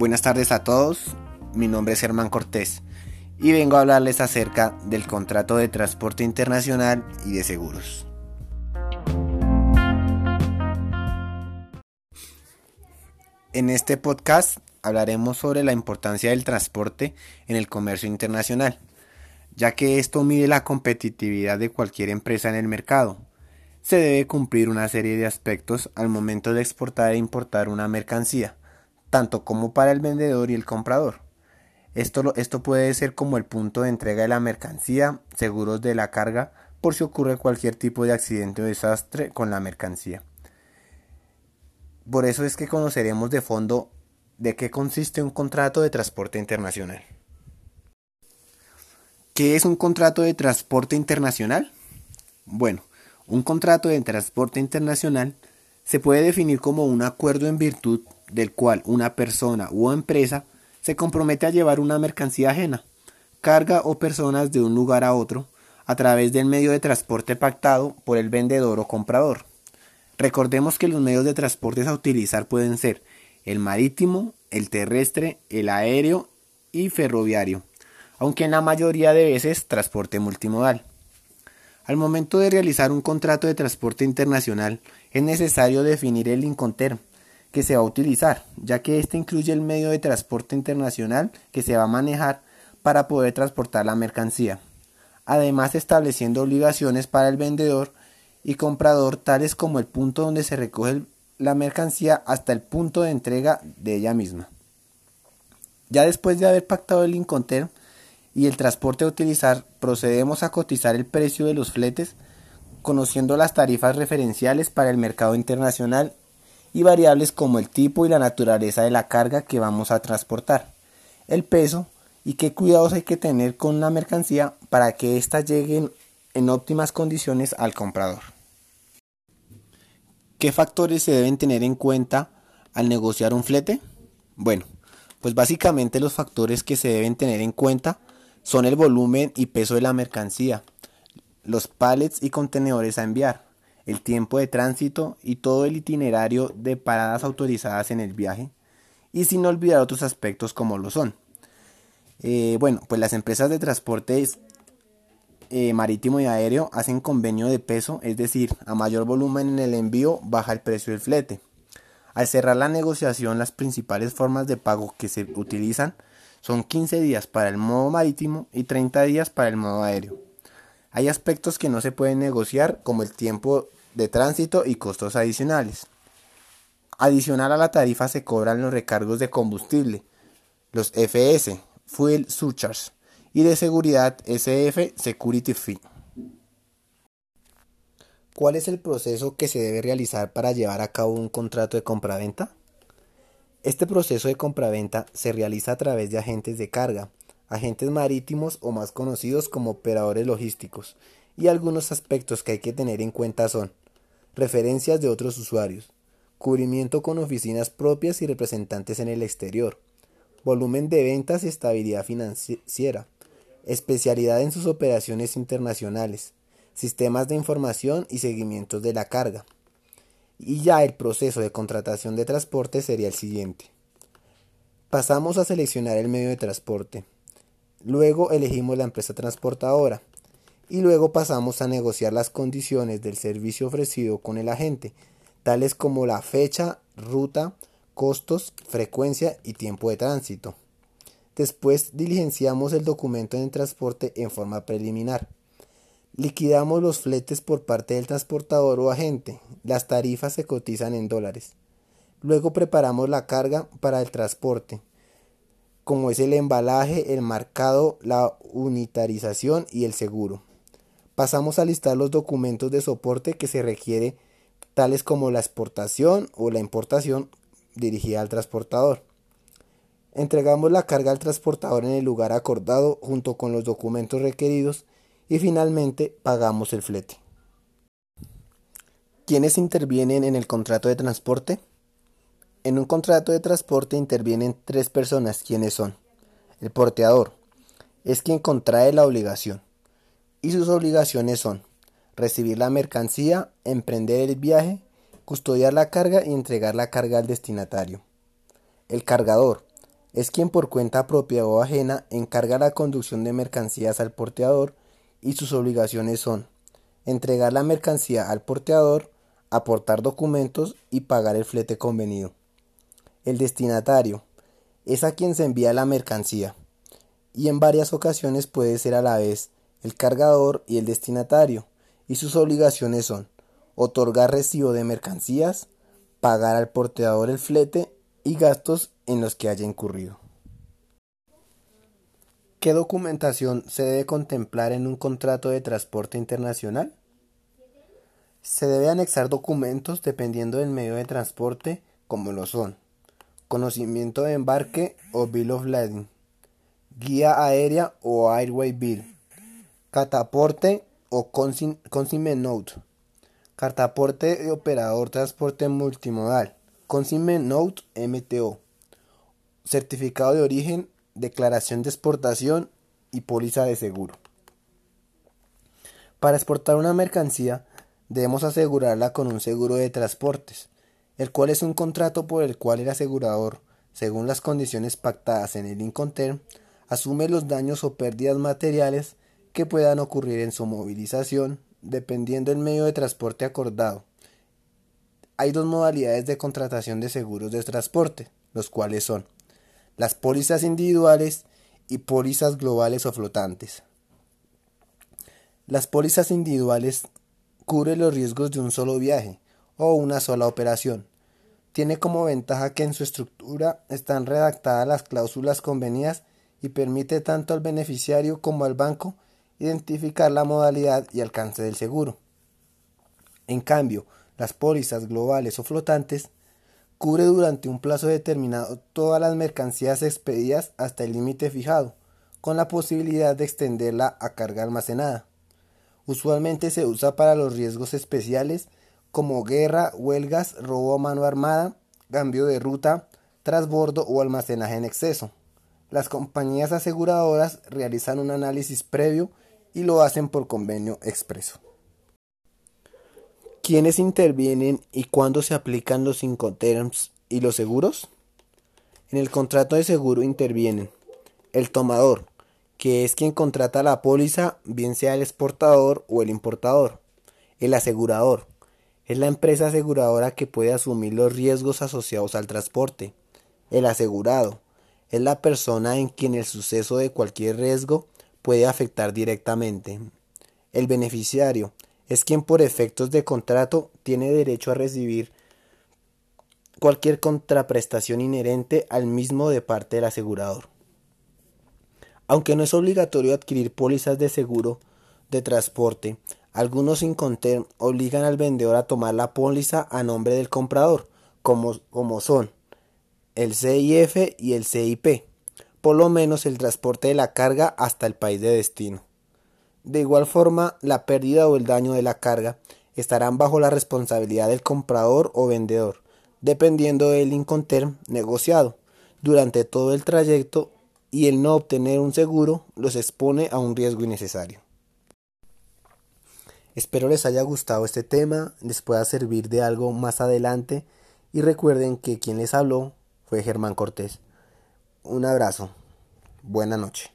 Buenas tardes a todos, mi nombre es Germán Cortés y vengo a hablarles acerca del contrato de transporte internacional y de seguros. En este podcast hablaremos sobre la importancia del transporte en el comercio internacional, ya que esto mide la competitividad de cualquier empresa en el mercado. Se debe cumplir una serie de aspectos al momento de exportar e importar una mercancía tanto como para el vendedor y el comprador. Esto, esto puede ser como el punto de entrega de la mercancía, seguros de la carga, por si ocurre cualquier tipo de accidente o desastre con la mercancía. Por eso es que conoceremos de fondo de qué consiste un contrato de transporte internacional. ¿Qué es un contrato de transporte internacional? Bueno, un contrato de transporte internacional se puede definir como un acuerdo en virtud del cual una persona u empresa se compromete a llevar una mercancía ajena, carga o personas de un lugar a otro a través del medio de transporte pactado por el vendedor o comprador. Recordemos que los medios de transporte a utilizar pueden ser el marítimo, el terrestre, el aéreo y ferroviario, aunque en la mayoría de veces transporte multimodal. Al momento de realizar un contrato de transporte internacional es necesario definir el Incoterm que se va a utilizar, ya que este incluye el medio de transporte internacional que se va a manejar para poder transportar la mercancía, además estableciendo obligaciones para el vendedor y comprador tales como el punto donde se recoge la mercancía hasta el punto de entrega de ella misma. Ya después de haber pactado el Incoterm y el transporte a utilizar, procedemos a cotizar el precio de los fletes conociendo las tarifas referenciales para el mercado internacional y variables como el tipo y la naturaleza de la carga que vamos a transportar, el peso y qué cuidados hay que tener con la mercancía para que ésta llegue en óptimas condiciones al comprador. ¿Qué factores se deben tener en cuenta al negociar un flete? Bueno, pues básicamente los factores que se deben tener en cuenta son el volumen y peso de la mercancía, los pallets y contenedores a enviar, el tiempo de tránsito y todo el itinerario de paradas autorizadas en el viaje, y sin olvidar otros aspectos como lo son. Eh, bueno, pues las empresas de transporte eh, marítimo y aéreo hacen convenio de peso, es decir, a mayor volumen en el envío baja el precio del flete. Al cerrar la negociación, las principales formas de pago que se utilizan son 15 días para el modo marítimo y 30 días para el modo aéreo. Hay aspectos que no se pueden negociar como el tiempo de tránsito y costos adicionales. Adicional a la tarifa se cobran los recargos de combustible, los FS, Fuel Surcharge, y de seguridad SF, Security Fee. ¿Cuál es el proceso que se debe realizar para llevar a cabo un contrato de compraventa? Este proceso de compraventa se realiza a través de agentes de carga, agentes marítimos o más conocidos como operadores logísticos, y algunos aspectos que hay que tener en cuenta son referencias de otros usuarios, cubrimiento con oficinas propias y representantes en el exterior, volumen de ventas y estabilidad financiera, especialidad en sus operaciones internacionales, sistemas de información y seguimientos de la carga. Y ya el proceso de contratación de transporte sería el siguiente. Pasamos a seleccionar el medio de transporte. Luego elegimos la empresa transportadora y luego pasamos a negociar las condiciones del servicio ofrecido con el agente, tales como la fecha, ruta, costos, frecuencia y tiempo de tránsito. Después diligenciamos el documento de transporte en forma preliminar. Liquidamos los fletes por parte del transportador o agente. Las tarifas se cotizan en dólares. Luego preparamos la carga para el transporte como es el embalaje, el marcado, la unitarización y el seguro. Pasamos a listar los documentos de soporte que se requiere, tales como la exportación o la importación dirigida al transportador. Entregamos la carga al transportador en el lugar acordado junto con los documentos requeridos y finalmente pagamos el flete. ¿Quiénes intervienen en el contrato de transporte? En un contrato de transporte intervienen tres personas, quienes son el porteador, es quien contrae la obligación, y sus obligaciones son recibir la mercancía, emprender el viaje, custodiar la carga y entregar la carga al destinatario. El cargador es quien por cuenta propia o ajena encarga la conducción de mercancías al porteador y sus obligaciones son entregar la mercancía al porteador, aportar documentos y pagar el flete convenido. El destinatario es a quien se envía la mercancía y en varias ocasiones puede ser a la vez el cargador y el destinatario y sus obligaciones son otorgar recibo de mercancías, pagar al porteador el flete y gastos en los que haya incurrido. ¿Qué documentación se debe contemplar en un contrato de transporte internacional? Se debe anexar documentos dependiendo del medio de transporte como lo son conocimiento de embarque o Bill of Lading, guía aérea o Airway Bill, cataporte o consignment note, cartaporte de operador transporte multimodal, consignment note MTO, certificado de origen declaración de exportación y póliza de seguro. Para exportar una mercancía debemos asegurarla con un seguro de transportes, el cual es un contrato por el cual el asegurador, según las condiciones pactadas en el Incoterm, asume los daños o pérdidas materiales que puedan ocurrir en su movilización, dependiendo del medio de transporte acordado. Hay dos modalidades de contratación de seguros de transporte, los cuales son las pólizas individuales y pólizas globales o flotantes. Las pólizas individuales cubren los riesgos de un solo viaje o una sola operación. Tiene como ventaja que en su estructura están redactadas las cláusulas convenidas y permite tanto al beneficiario como al banco identificar la modalidad y alcance del seguro. En cambio, las pólizas globales o flotantes cubre durante un plazo determinado todas las mercancías expedidas hasta el límite fijado, con la posibilidad de extenderla a carga almacenada. Usualmente se usa para los riesgos especiales como guerra, huelgas, robo a mano armada, cambio de ruta, trasbordo o almacenaje en exceso. Las compañías aseguradoras realizan un análisis previo y lo hacen por convenio expreso. ¿Quiénes intervienen y cuándo se aplican los Incoterms y los seguros? En el contrato de seguro intervienen el tomador, que es quien contrata la póliza, bien sea el exportador o el importador. El asegurador, es la empresa aseguradora que puede asumir los riesgos asociados al transporte. El asegurado, es la persona en quien el suceso de cualquier riesgo puede afectar directamente. El beneficiario, es quien por efectos de contrato tiene derecho a recibir cualquier contraprestación inherente al mismo de parte del asegurador. Aunque no es obligatorio adquirir pólizas de seguro de transporte, algunos Incoterm obligan al vendedor a tomar la póliza a nombre del comprador, como, como son el CIF y el CIP, por lo menos el transporte de la carga hasta el país de destino. De igual forma, la pérdida o el daño de la carga estarán bajo la responsabilidad del comprador o vendedor, dependiendo del Incoterm negociado durante todo el trayecto y el no obtener un seguro los expone a un riesgo innecesario. Espero les haya gustado este tema, les pueda servir de algo más adelante y recuerden que quien les habló fue Germán Cortés. Un abrazo, buena noche.